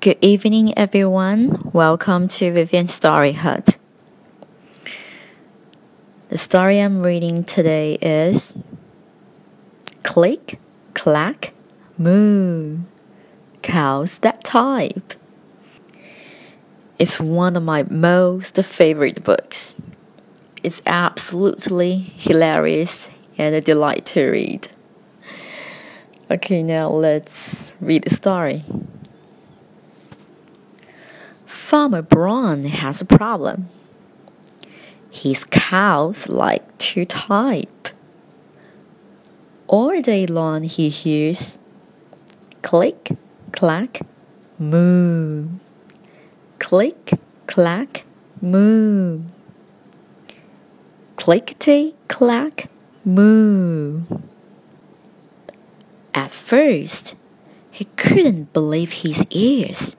Good evening, everyone. Welcome to Vivian Story Hut. The story I'm reading today is Click, Clack, Moo. Cows that type. It's one of my most favorite books. It's absolutely hilarious and a delight to read. Okay, now let's read the story. Farmer Brown has a problem. His cows like to type. All day long he hears click, clack, moo. Click, clack, moo. Clickety, clack, moo. At first, he couldn't believe his ears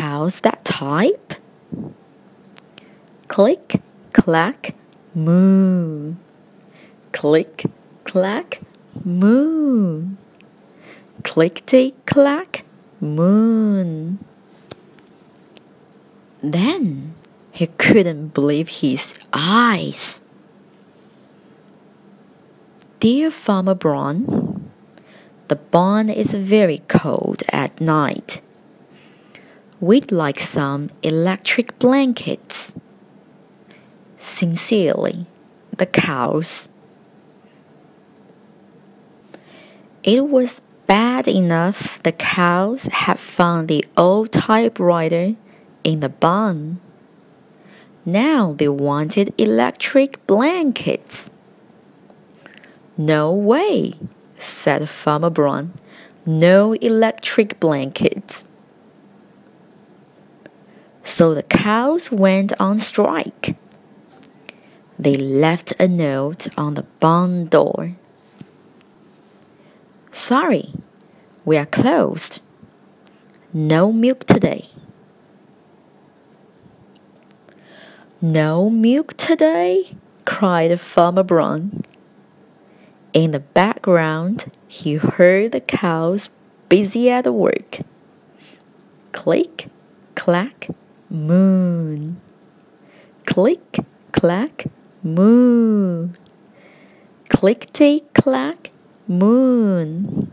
cows that type? Click, clack, moo. Click, clack, moo. Clickety clack, moon. Then he couldn't believe his eyes. Dear Farmer Brown, the barn is very cold at night. We'd like some electric blankets. Sincerely, the cows. It was bad enough the cows had found the old typewriter in the barn. Now they wanted electric blankets. No way, said Farmer Brown. No electric blankets. So the cows went on strike. They left a note on the barn door. Sorry, we are closed. No milk today. No milk today? cried Farmer Brown. In the background, he heard the cows busy at work. Click, clack, moon. Click, clack, moo. Clickety clack, moon.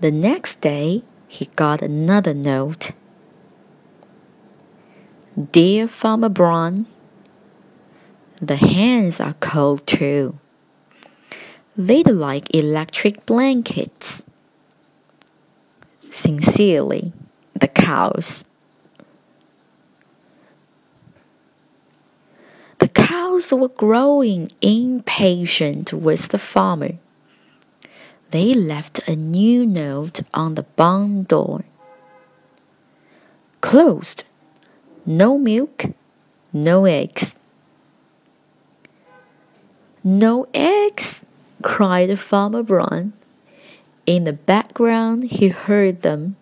The next day, he got another note. Dear Farmer Brown, the hens are cold too. They'd like electric blankets. Sincerely, cows. The cows were growing impatient with the farmer. They left a new note on the barn door. Closed. No milk, no eggs. No eggs, cried Farmer Brown. In the background, he heard them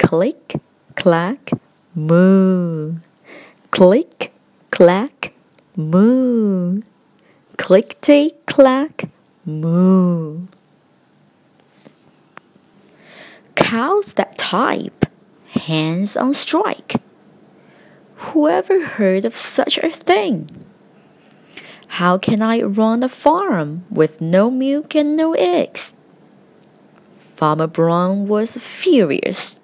click, clack, moo. Click, clack, moo. Clickety clack, moo. Cows that type, hens on strike. Whoever heard of such a thing? How can I run a farm with no milk and no eggs? Farmer Brown was furious.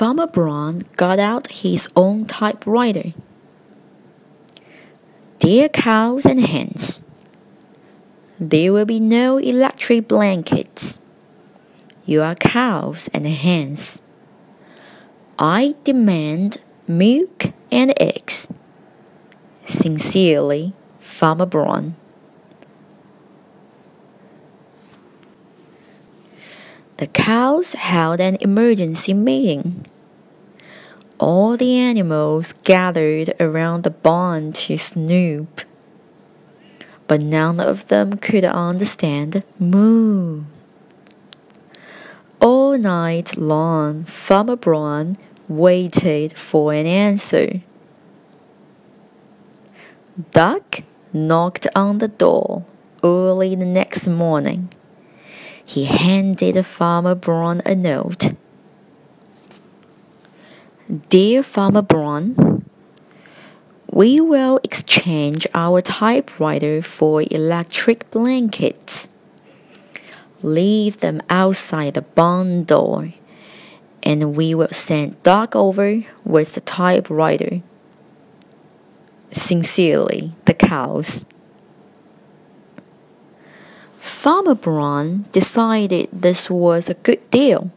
Farmer Brown got out his own typewriter. Dear cows and hens, there will be no electric blankets. You are cows and hens. I demand milk and eggs. Sincerely, Farmer Brown. The cows held an emergency meeting. All the animals gathered around the barn to snoop. But none of them could understand moo. All night long, Farmer Brown waited for an answer. Duck knocked on the door early the next morning. He handed Farmer Brown a note. Dear Farmer Brown, we will exchange our typewriter for electric blankets. Leave them outside the barn door, and we will send Duck over with the typewriter. Sincerely, the cows. Farmer Brown decided this was a good deal.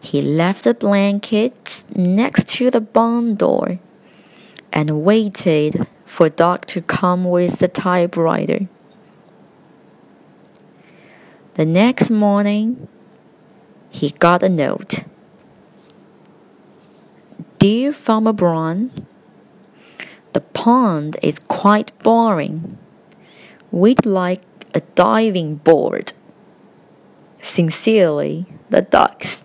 He left the blankets next to the barn door and waited for Duck to come with the typewriter. The next morning, he got a note. Dear Farmer Brown, the pond is quite boring. We'd like a diving board. Sincerely, the ducks.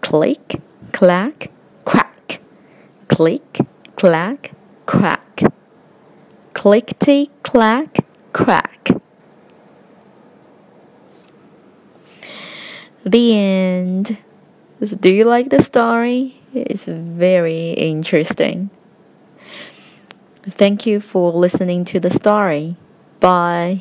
Click, clack, crack. Click, clack, crack. Clickety, clack, crack. The end. Do you like the story? It's very interesting. Thank you for listening to the story. Bye.